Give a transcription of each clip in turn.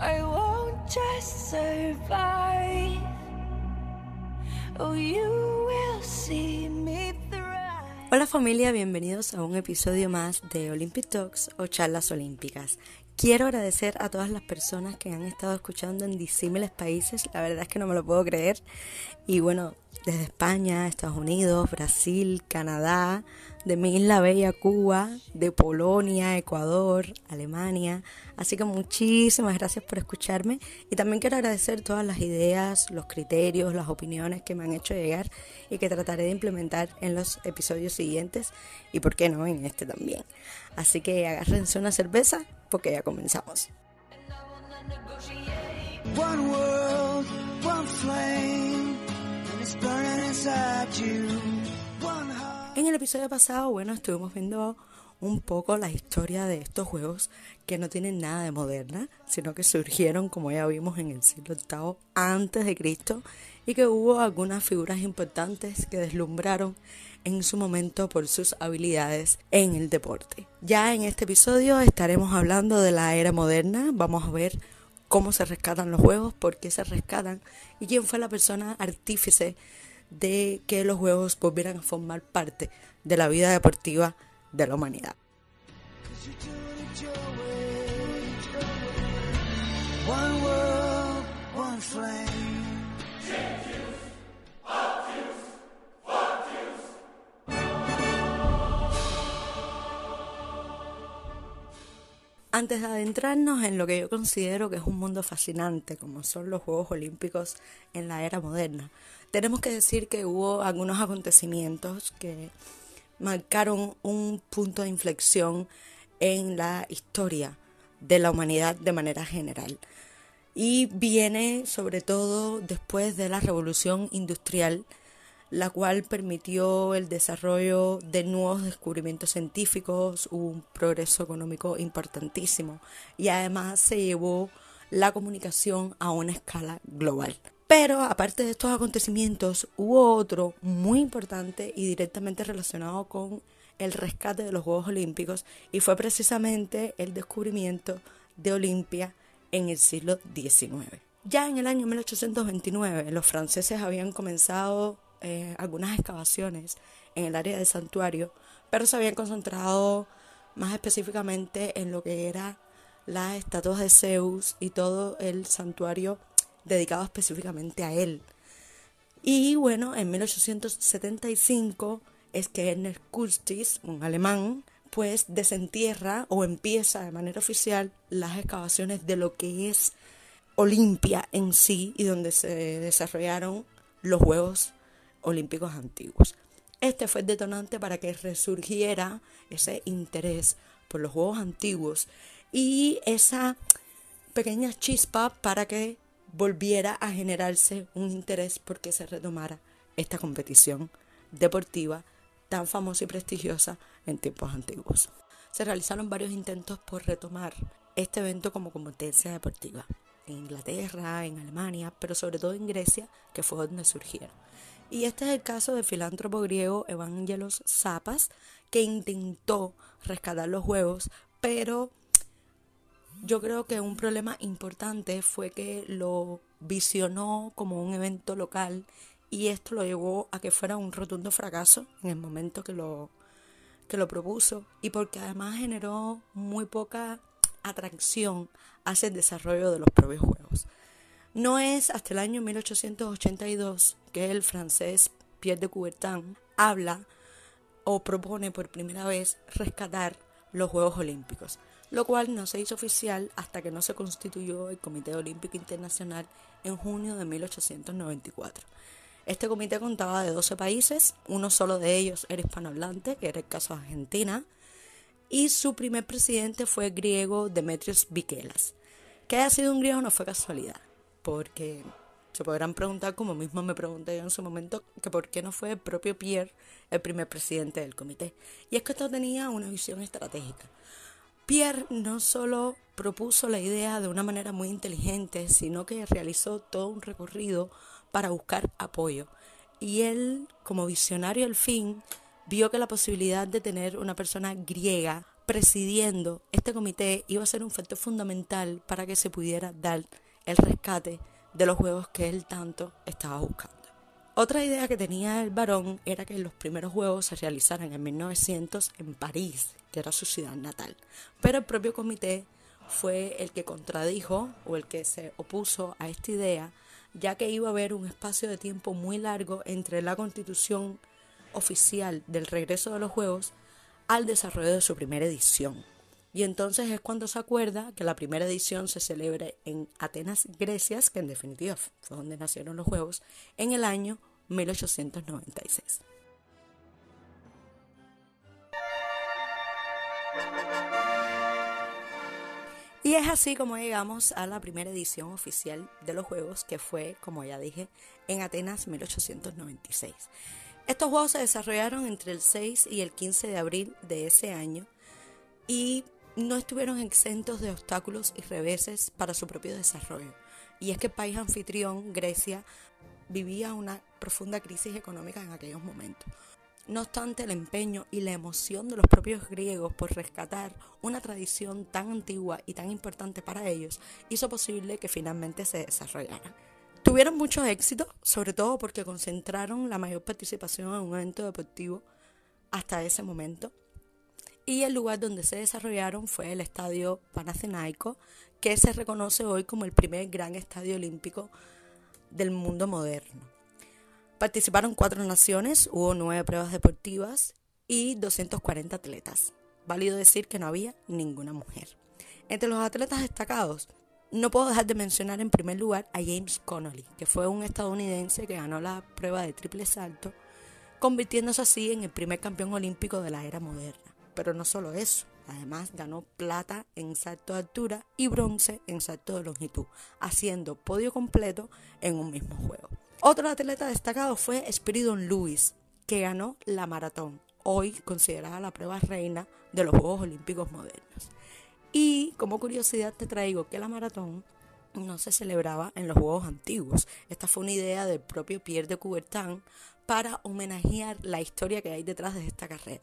I won't just survive. Oh, you will see me thrive. Hola familia, bienvenidos a un episodio más de Olympic Talks o charlas olímpicas. Quiero agradecer a todas las personas que han estado escuchando en disímiles países, la verdad es que no me lo puedo creer. Y bueno, desde España, Estados Unidos, Brasil, Canadá, de mi isla bella Cuba, de Polonia, Ecuador, Alemania. Así que muchísimas gracias por escucharme y también quiero agradecer todas las ideas, los criterios, las opiniones que me han hecho llegar y que trataré de implementar en los episodios siguientes y por qué no en este también. Así que agárrense una cerveza porque ya comenzamos. One world, one flame, and it's burning inside you. Episodio pasado, bueno, estuvimos viendo un poco la historia de estos juegos que no tienen nada de moderna, sino que surgieron, como ya vimos, en el siglo VIII antes de Cristo y que hubo algunas figuras importantes que deslumbraron en su momento por sus habilidades en el deporte. Ya en este episodio estaremos hablando de la era moderna, vamos a ver cómo se rescatan los juegos, por qué se rescatan y quién fue la persona artífice de que los juegos volvieran a formar parte de la vida deportiva de la humanidad. Antes de adentrarnos en lo que yo considero que es un mundo fascinante, como son los Juegos Olímpicos en la era moderna, tenemos que decir que hubo algunos acontecimientos que marcaron un punto de inflexión en la historia de la humanidad de manera general. Y viene sobre todo después de la revolución industrial, la cual permitió el desarrollo de nuevos descubrimientos científicos, un progreso económico importantísimo y además se llevó la comunicación a una escala global. Pero aparte de estos acontecimientos, hubo otro muy importante y directamente relacionado con el rescate de los Juegos Olímpicos y fue precisamente el descubrimiento de Olimpia en el siglo XIX. Ya en el año 1829 los franceses habían comenzado eh, algunas excavaciones en el área del santuario, pero se habían concentrado más específicamente en lo que era las estatuas de Zeus y todo el santuario dedicado específicamente a él. Y bueno, en 1875 es que Ernest Kurtis, un alemán, pues desentierra o empieza de manera oficial las excavaciones de lo que es Olimpia en sí y donde se desarrollaron los Juegos Olímpicos antiguos. Este fue el detonante para que resurgiera ese interés por los Juegos antiguos y esa pequeña chispa para que volviera a generarse un interés porque se retomara esta competición deportiva tan famosa y prestigiosa en tiempos antiguos. Se realizaron varios intentos por retomar este evento como competencia deportiva en Inglaterra, en Alemania, pero sobre todo en Grecia, que fue donde surgieron. Y este es el caso del filántropo griego Evangelos Zapas, que intentó rescatar los juegos, pero yo creo que un problema importante fue que lo visionó como un evento local y esto lo llevó a que fuera un rotundo fracaso en el momento que lo, que lo propuso y porque además generó muy poca atracción hacia el desarrollo de los propios juegos. No es hasta el año 1882 que el francés Pierre de Coubertin habla o propone por primera vez rescatar los Juegos Olímpicos, lo cual no se hizo oficial hasta que no se constituyó el Comité Olímpico Internacional en junio de 1894. Este comité contaba de 12 países, uno solo de ellos era hispanohablante, que era el caso de Argentina, y su primer presidente fue el griego Demetrios Vikelas. Que haya sido un griego no fue casualidad, porque se podrán preguntar, como mismo me pregunté yo en su momento, que por qué no fue el propio Pierre el primer presidente del comité. Y es que esto tenía una visión estratégica. Pierre no solo propuso la idea de una manera muy inteligente, sino que realizó todo un recorrido para buscar apoyo. Y él, como visionario al fin, vio que la posibilidad de tener una persona griega presidiendo este comité iba a ser un factor fundamental para que se pudiera dar el rescate de los juegos que él tanto estaba buscando. Otra idea que tenía el varón era que los primeros juegos se realizaran en 1900 en París, que era su ciudad natal. Pero el propio comité fue el que contradijo o el que se opuso a esta idea, ya que iba a haber un espacio de tiempo muy largo entre la constitución oficial del regreso de los juegos al desarrollo de su primera edición. Y entonces es cuando se acuerda que la primera edición se celebre en Atenas, Grecia, que en definitiva fue donde nacieron los Juegos, en el año 1896. Y es así como llegamos a la primera edición oficial de los Juegos, que fue, como ya dije, en Atenas 1896. Estos Juegos se desarrollaron entre el 6 y el 15 de abril de ese año y no estuvieron exentos de obstáculos y reveses para su propio desarrollo. Y es que el país anfitrión, Grecia, vivía una profunda crisis económica en aquellos momentos. No obstante, el empeño y la emoción de los propios griegos por rescatar una tradición tan antigua y tan importante para ellos hizo posible que finalmente se desarrollara. Tuvieron mucho éxito, sobre todo porque concentraron la mayor participación en un evento deportivo hasta ese momento y el lugar donde se desarrollaron fue el Estadio Panathinaiko, que se reconoce hoy como el primer gran estadio olímpico del mundo moderno. Participaron cuatro naciones, hubo nueve pruebas deportivas y 240 atletas. Válido decir que no había ninguna mujer. Entre los atletas destacados, no puedo dejar de mencionar en primer lugar a James Connolly, que fue un estadounidense que ganó la prueba de triple salto, convirtiéndose así en el primer campeón olímpico de la era moderna. Pero no solo eso, además ganó plata en salto de altura y bronce en salto de longitud, haciendo podio completo en un mismo juego. Otro atleta destacado fue Spiridon Lewis, que ganó la maratón, hoy considerada la prueba reina de los Juegos Olímpicos modernos. Y como curiosidad te traigo que la maratón no se celebraba en los Juegos antiguos. Esta fue una idea del propio Pierre de Coubertin para homenajear la historia que hay detrás de esta carrera.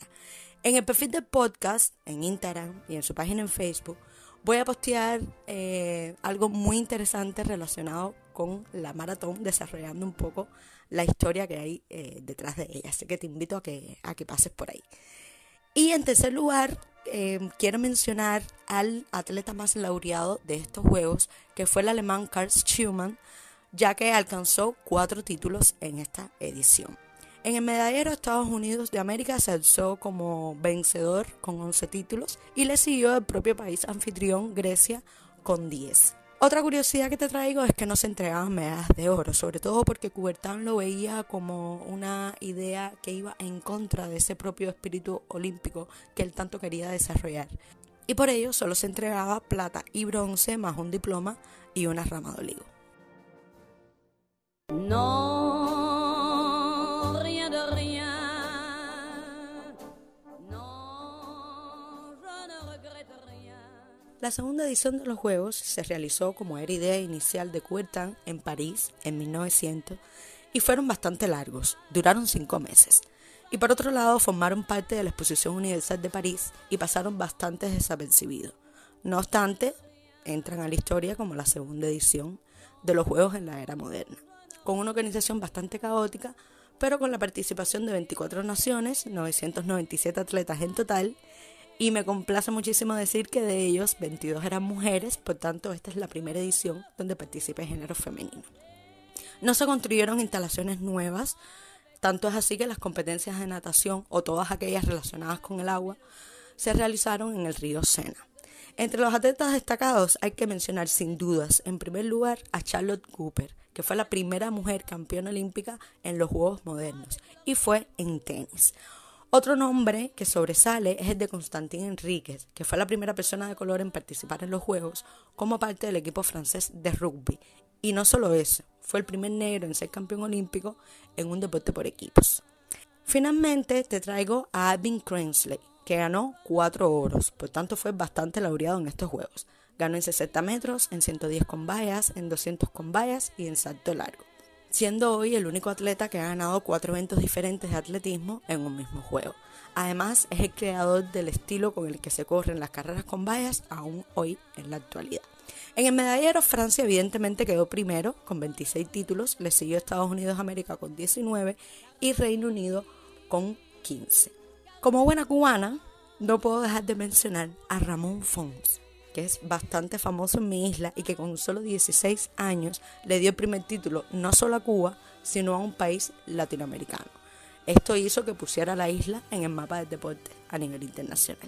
En el perfil del podcast, en Instagram y en su página en Facebook, voy a postear eh, algo muy interesante relacionado con la maratón, desarrollando un poco la historia que hay eh, detrás de ella. Así que te invito a que, a que pases por ahí. Y en tercer lugar, eh, quiero mencionar al atleta más laureado de estos Juegos, que fue el alemán Karl Schumann, ya que alcanzó cuatro títulos en esta edición. En el medallero Estados Unidos de América se alzó como vencedor con 11 títulos y le siguió el propio país anfitrión Grecia con 10. Otra curiosidad que te traigo es que no se entregaban medallas de oro, sobre todo porque Coubertin lo veía como una idea que iba en contra de ese propio espíritu olímpico que él tanto quería desarrollar. Y por ello solo se entregaba plata y bronce más un diploma y una rama de olivo. No La segunda edición de los Juegos se realizó como era idea inicial de Coubertin en París en 1900 y fueron bastante largos, duraron cinco meses. Y por otro lado formaron parte de la Exposición Universal de París y pasaron bastante desapercibidos. No obstante, entran a la historia como la segunda edición de los Juegos en la era moderna, con una organización bastante caótica, pero con la participación de 24 naciones, 997 atletas en total, y me complace muchísimo decir que de ellos 22 eran mujeres, por tanto esta es la primera edición donde participa el género femenino. No se construyeron instalaciones nuevas, tanto es así que las competencias de natación o todas aquellas relacionadas con el agua se realizaron en el río Sena. Entre los atletas destacados hay que mencionar sin dudas, en primer lugar, a Charlotte Cooper, que fue la primera mujer campeona olímpica en los Juegos Modernos y fue en tenis. Otro nombre que sobresale es el de Constantin Enríquez, que fue la primera persona de color en participar en los Juegos como parte del equipo francés de rugby. Y no solo eso, fue el primer negro en ser campeón olímpico en un deporte por equipos. Finalmente te traigo a Alvin Cransley, que ganó cuatro oros, por tanto fue bastante laureado en estos Juegos. Ganó en 60 metros, en 110 con vallas, en 200 con vallas y en salto largo. Siendo hoy el único atleta que ha ganado cuatro eventos diferentes de atletismo en un mismo juego. Además, es el creador del estilo con el que se corren las carreras con vallas aún hoy en la actualidad. En el medallero, Francia evidentemente quedó primero con 26 títulos, le siguió Estados Unidos América con 19 y Reino Unido con 15. Como buena cubana, no puedo dejar de mencionar a Ramón Fons, que es bastante famoso en mi isla y que con solo 16 años le dio el primer título no solo a Cuba, sino a un país latinoamericano. Esto hizo que pusiera a la isla en el mapa del deporte a nivel internacional.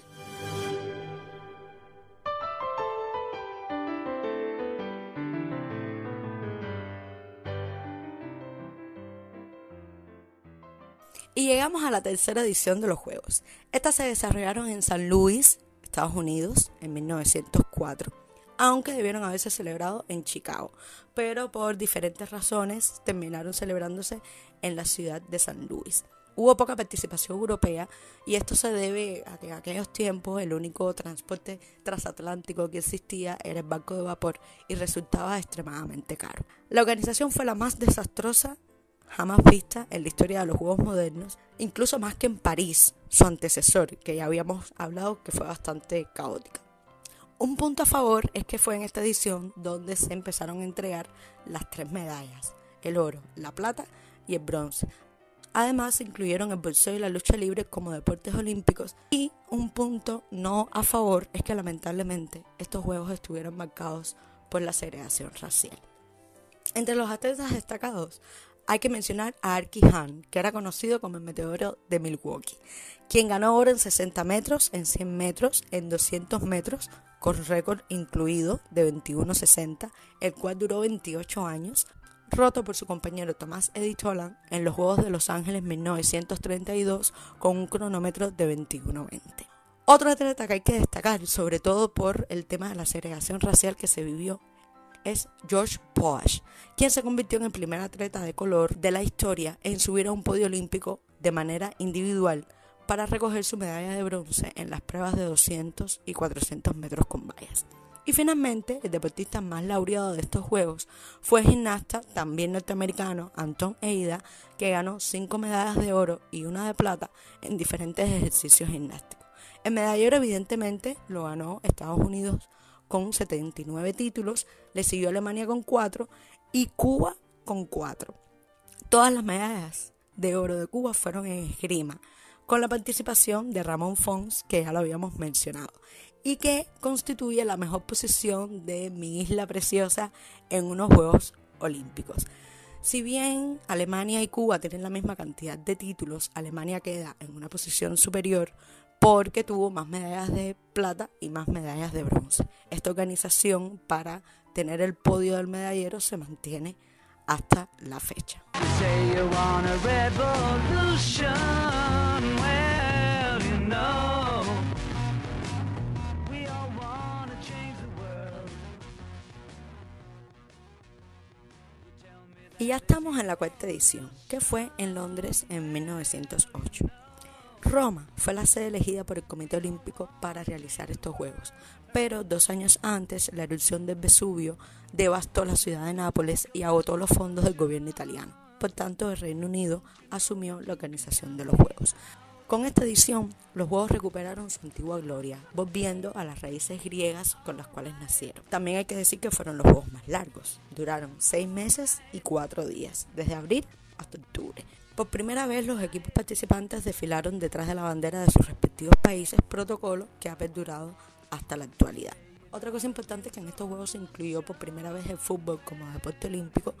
Y llegamos a la tercera edición de los Juegos. Estas se desarrollaron en San Luis, Estados Unidos, en 1904, aunque debieron haberse celebrado en Chicago, pero por diferentes razones terminaron celebrándose en la ciudad de San Luis. Hubo poca participación europea y esto se debe a que en aquellos tiempos el único transporte transatlántico que existía era el barco de vapor y resultaba extremadamente caro. La organización fue la más desastrosa jamás vista en la historia de los Juegos modernos, incluso más que en París, su antecesor, que ya habíamos hablado que fue bastante caótica. Un punto a favor es que fue en esta edición donde se empezaron a entregar las tres medallas, el oro, la plata y el bronce. Además se incluyeron el boxeo y la lucha libre como deportes olímpicos y un punto no a favor es que lamentablemente estos juegos estuvieron marcados por la segregación racial. Entre los atletas destacados hay que mencionar a Arky Han, que era conocido como el meteoro de Milwaukee, quien ganó oro en 60 metros, en 100 metros, en 200 metros, con récord incluido de 21.60, el cual duró 28 años, roto por su compañero Tomás Editolan en los Juegos de Los Ángeles 1932 con un cronómetro de 21.20. Otro atleta que hay que destacar, sobre todo por el tema de la segregación racial que se vivió es George Posh, quien se convirtió en el primer atleta de color de la historia en subir a un podio olímpico de manera individual para recoger su medalla de bronce en las pruebas de 200 y 400 metros con vallas. Y finalmente, el deportista más laureado de estos Juegos fue el gimnasta, también norteamericano, Anton Eida, que ganó 5 medallas de oro y una de plata en diferentes ejercicios gimnásticos. El medallero evidentemente lo ganó Estados Unidos con 79 títulos, le siguió Alemania con 4 y Cuba con 4. Todas las medallas de oro de Cuba fueron en esgrima, con la participación de Ramón Fons, que ya lo habíamos mencionado, y que constituye la mejor posición de mi isla preciosa en unos Juegos Olímpicos. Si bien Alemania y Cuba tienen la misma cantidad de títulos, Alemania queda en una posición superior porque tuvo más medallas de plata y más medallas de bronce. Esta organización para tener el podio del medallero se mantiene hasta la fecha. Y ya estamos en la cuarta edición, que fue en Londres en 1908. Roma fue la sede elegida por el Comité Olímpico para realizar estos Juegos, pero dos años antes la erupción del Vesubio devastó la ciudad de Nápoles y agotó los fondos del gobierno italiano. Por tanto, el Reino Unido asumió la organización de los Juegos. Con esta edición, los Juegos recuperaron su antigua gloria, volviendo a las raíces griegas con las cuales nacieron. También hay que decir que fueron los Juegos más largos. Duraron seis meses y cuatro días, desde abril hasta octubre. Por primera vez los equipos participantes desfilaron detrás de la bandera de sus respectivos países, protocolo que ha perdurado hasta la actualidad. Otra cosa importante es que en estos Juegos se incluyó por primera vez el fútbol como deporte olímpico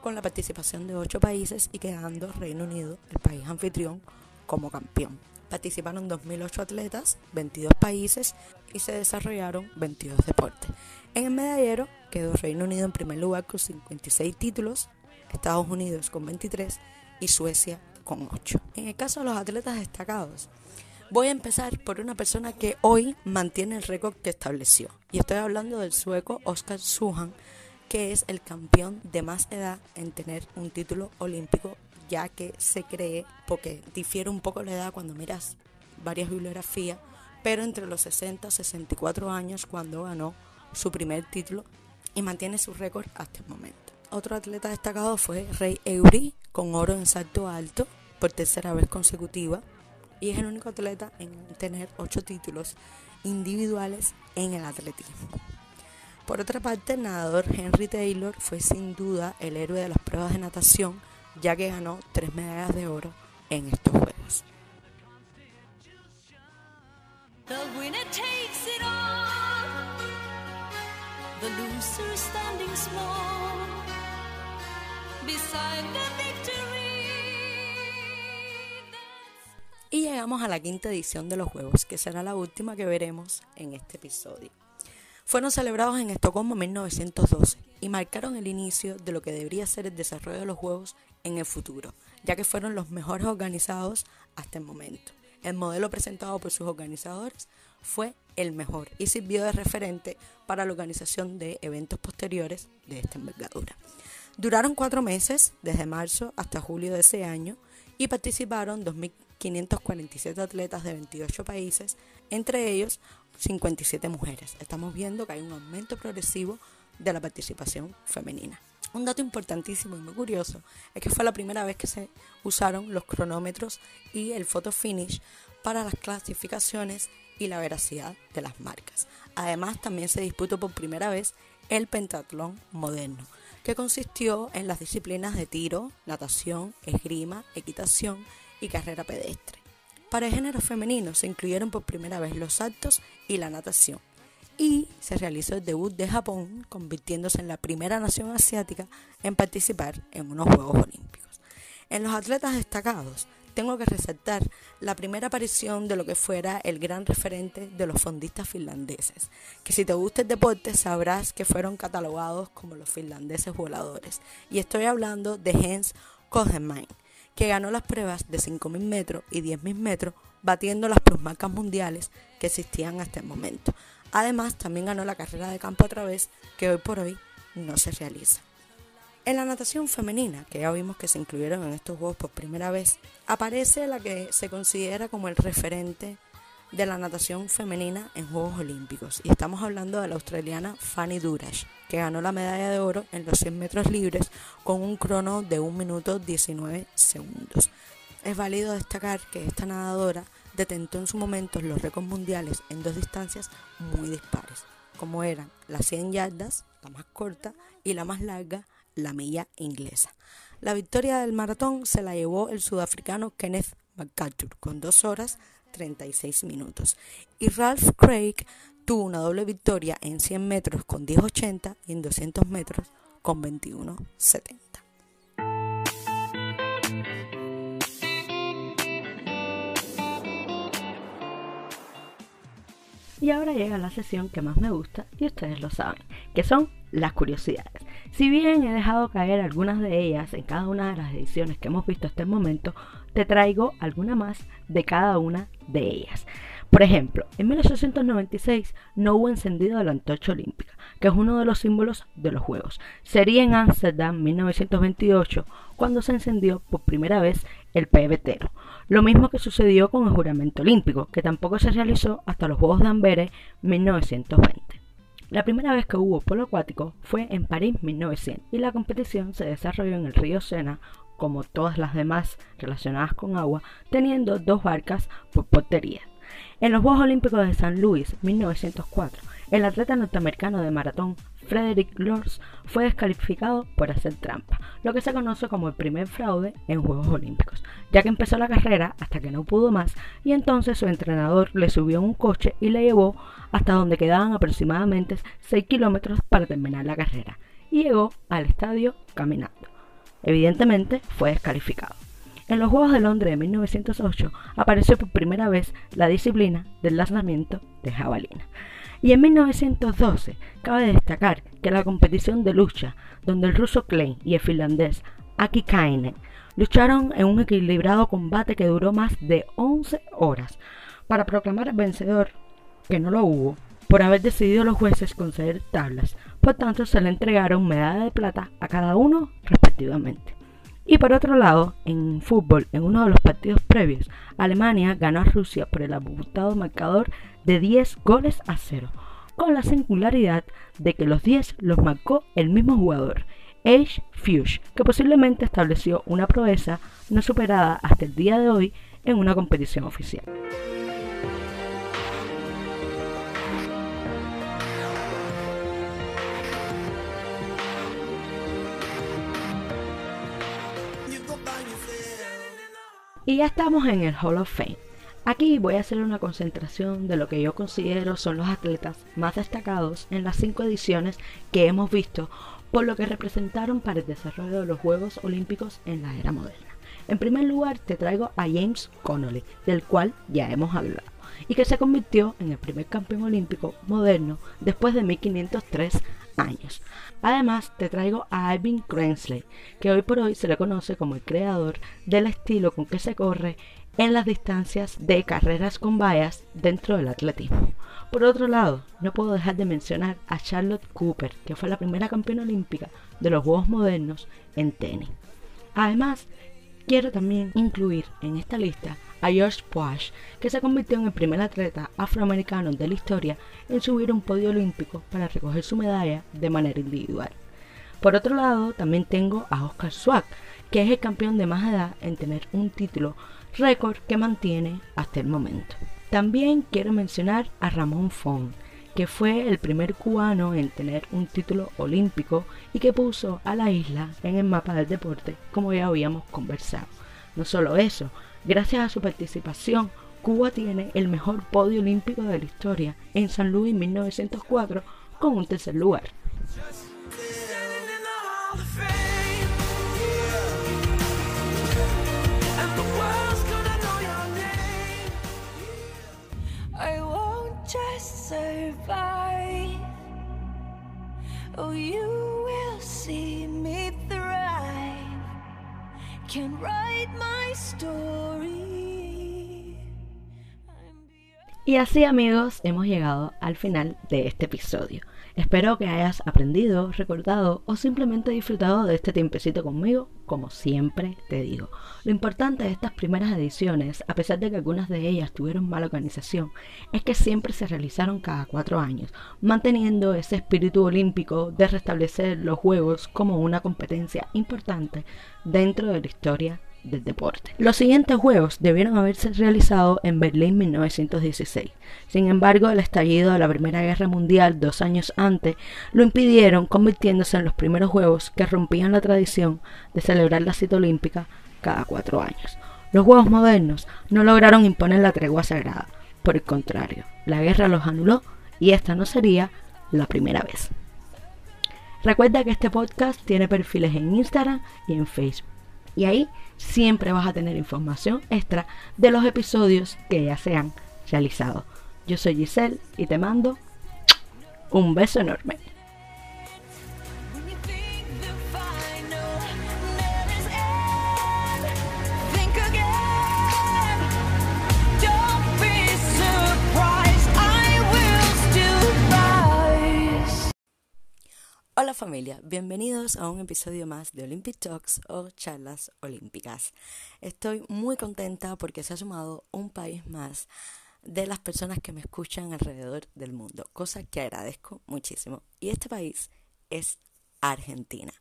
con la participación de ocho países y quedando Reino Unido, el país anfitrión, como campeón. Participaron 2.008 atletas, 22 países y se desarrollaron 22 deportes. En el medallero quedó Reino Unido en primer lugar con 56 títulos, Estados Unidos con 23 y Suecia con 8. En el caso de los atletas destacados, voy a empezar por una persona que hoy mantiene el récord que estableció. Y estoy hablando del sueco Oskar Suhan, que es el campeón de más edad en tener un título olímpico, ya que se cree, porque difiere un poco la edad cuando miras varias bibliografías, pero entre los 60 y 64 años cuando ganó su primer título y mantiene su récord hasta el momento. Otro atleta destacado fue Rey Eury, con oro en salto alto por tercera vez consecutiva, y es el único atleta en tener ocho títulos individuales en el atletismo. Por otra parte, el nadador Henry Taylor fue sin duda el héroe de las pruebas de natación, ya que ganó tres medallas de oro en estos Juegos. Y llegamos a la quinta edición de los Juegos, que será la última que veremos en este episodio. Fueron celebrados en Estocolmo en 1912 y marcaron el inicio de lo que debería ser el desarrollo de los Juegos en el futuro, ya que fueron los mejores organizados hasta el momento. El modelo presentado por sus organizadores fue el mejor y sirvió de referente para la organización de eventos posteriores de esta envergadura. Duraron cuatro meses, desde marzo hasta julio de ese año, y participaron 2.547 atletas de 28 países, entre ellos 57 mujeres. Estamos viendo que hay un aumento progresivo de la participación femenina. Un dato importantísimo y muy curioso es que fue la primera vez que se usaron los cronómetros y el photo finish para las clasificaciones y la veracidad de las marcas. Además, también se disputó por primera vez el pentatlón moderno, que consistió en las disciplinas de tiro, natación, esgrima, equitación y carrera pedestre. Para el género femenino se incluyeron por primera vez los saltos y la natación, y se realizó el debut de Japón, convirtiéndose en la primera nación asiática en participar en unos Juegos Olímpicos. En los atletas destacados tengo que resaltar la primera aparición de lo que fuera el gran referente de los fondistas finlandeses, que si te gusta el deporte sabrás que fueron catalogados como los finlandeses voladores. Y estoy hablando de Jens Kogemann, que ganó las pruebas de 5.000 metros y 10.000 metros, batiendo las plusmarcas mundiales que existían hasta el momento. Además, también ganó la carrera de campo a través, que hoy por hoy no se realiza. En la natación femenina, que ya vimos que se incluyeron en estos Juegos por primera vez, aparece la que se considera como el referente de la natación femenina en Juegos Olímpicos. Y estamos hablando de la australiana Fanny Durash, que ganó la medalla de oro en los 100 metros libres con un crono de 1 minuto 19 segundos. Es válido destacar que esta nadadora detentó en su momento los récords mundiales en dos distancias muy dispares, como eran las 100 yardas, la más corta, y la más larga, la milla inglesa. La victoria del maratón se la llevó el sudafricano Kenneth McArthur con 2 horas 36 minutos. Y Ralph Craig tuvo una doble victoria en 100 metros con 10.80 y en 200 metros con 21.70. Y ahora llega la sesión que más me gusta y ustedes lo saben, que son las curiosidades. Si bien he dejado caer algunas de ellas en cada una de las ediciones que hemos visto hasta el momento, te traigo alguna más de cada una de ellas. Por ejemplo, en 1896 no hubo encendido de la antorcha olímpica, que es uno de los símbolos de los Juegos. Sería en Ámsterdam 1928 cuando se encendió por primera vez el pebetero. Lo mismo que sucedió con el juramento olímpico, que tampoco se realizó hasta los Juegos de Amberes 1920. La primera vez que hubo polo acuático fue en París 1900 y la competición se desarrolló en el río Sena como todas las demás relacionadas con agua, teniendo dos barcas por portería. En los Juegos Olímpicos de San Luis 1904, el atleta norteamericano de maratón Frederick Lors fue descalificado por hacer trampa, lo que se conoce como el primer fraude en Juegos Olímpicos, ya que empezó la carrera hasta que no pudo más y entonces su entrenador le subió un coche y le llevó hasta donde quedaban aproximadamente 6 kilómetros para terminar la carrera y llegó al estadio caminando. Evidentemente fue descalificado. En los Juegos de Londres de 1908 apareció por primera vez la disciplina del lanzamiento de jabalina. Y en 1912 cabe destacar que la competición de lucha, donde el ruso Klein y el finlandés Aki Kainen lucharon en un equilibrado combate que duró más de 11 horas, para proclamar al vencedor, que no lo hubo, por haber decidido los jueces conceder tablas. Por tanto, se le entregaron medalla de plata a cada uno respectivamente. Y por otro lado, en fútbol, en uno de los partidos previos, Alemania ganó a Rusia por el abultado marcador de 10 goles a 0, con la singularidad de que los 10 los marcó el mismo jugador, Age Fuge, que posiblemente estableció una proeza no superada hasta el día de hoy en una competición oficial. Y ya estamos en el Hall of Fame. Aquí voy a hacer una concentración de lo que yo considero son los atletas más destacados en las cinco ediciones que hemos visto por lo que representaron para el desarrollo de los Juegos Olímpicos en la era moderna. En primer lugar te traigo a James Connolly, del cual ya hemos hablado, y que se convirtió en el primer campeón olímpico moderno después de 1503 años. Además, te traigo a Alvin Krensley, que hoy por hoy se le conoce como el creador del estilo con que se corre en las distancias de carreras con vallas dentro del atletismo. Por otro lado, no puedo dejar de mencionar a Charlotte Cooper, que fue la primera campeona olímpica de los Juegos Modernos en tenis. Además, quiero también incluir en esta lista a George Poash, que se convirtió en el primer atleta afroamericano de la historia en subir un podio olímpico para recoger su medalla de manera individual. Por otro lado, también tengo a Oscar Swag, que es el campeón de más edad en tener un título récord que mantiene hasta el momento. También quiero mencionar a Ramón Fon, que fue el primer cubano en tener un título olímpico y que puso a la isla en el mapa del deporte, como ya habíamos conversado. No solo eso, gracias a su participación, Cuba tiene el mejor podio olímpico de la historia en San Luis 1904 con un tercer lugar. Oh, you will see me thrive. Can write my story. Y así amigos, hemos llegado al final de este episodio. Espero que hayas aprendido, recordado o simplemente disfrutado de este tiempecito conmigo, como siempre te digo. Lo importante de estas primeras ediciones, a pesar de que algunas de ellas tuvieron mala organización, es que siempre se realizaron cada cuatro años, manteniendo ese espíritu olímpico de restablecer los Juegos como una competencia importante dentro de la historia del deporte. Los siguientes juegos debieron haberse realizado en Berlín 1916. Sin embargo, el estallido de la Primera Guerra Mundial dos años antes lo impidieron, convirtiéndose en los primeros juegos que rompían la tradición de celebrar la cita olímpica cada cuatro años. Los juegos modernos no lograron imponer la tregua sagrada. Por el contrario, la guerra los anuló y esta no sería la primera vez. Recuerda que este podcast tiene perfiles en Instagram y en Facebook y ahí siempre vas a tener información extra de los episodios que ya se han realizado. Yo soy Giselle y te mando un beso enorme. Hola familia, bienvenidos a un episodio más de Olympic Talks o charlas olímpicas. Estoy muy contenta porque se ha sumado un país más de las personas que me escuchan alrededor del mundo, cosa que agradezco muchísimo. Y este país es Argentina.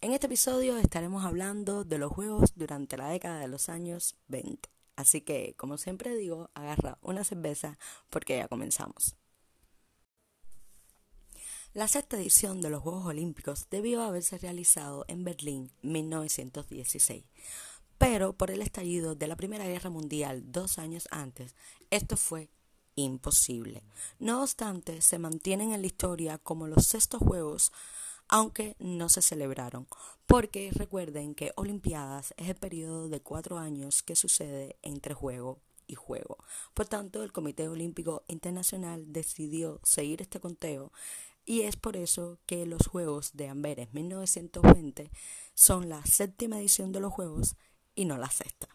En este episodio estaremos hablando de los juegos durante la década de los años 20. Así que, como siempre digo, agarra una cerveza porque ya comenzamos. La sexta edición de los Juegos Olímpicos debió haberse realizado en Berlín 1916, pero por el estallido de la Primera Guerra Mundial dos años antes, esto fue imposible. No obstante, se mantienen en la historia como los sextos Juegos, aunque no se celebraron, porque recuerden que Olimpiadas es el periodo de cuatro años que sucede entre juego y juego. Por tanto, el Comité Olímpico Internacional decidió seguir este conteo y es por eso que los Juegos de Amberes 1920 son la séptima edición de los Juegos y no la sexta.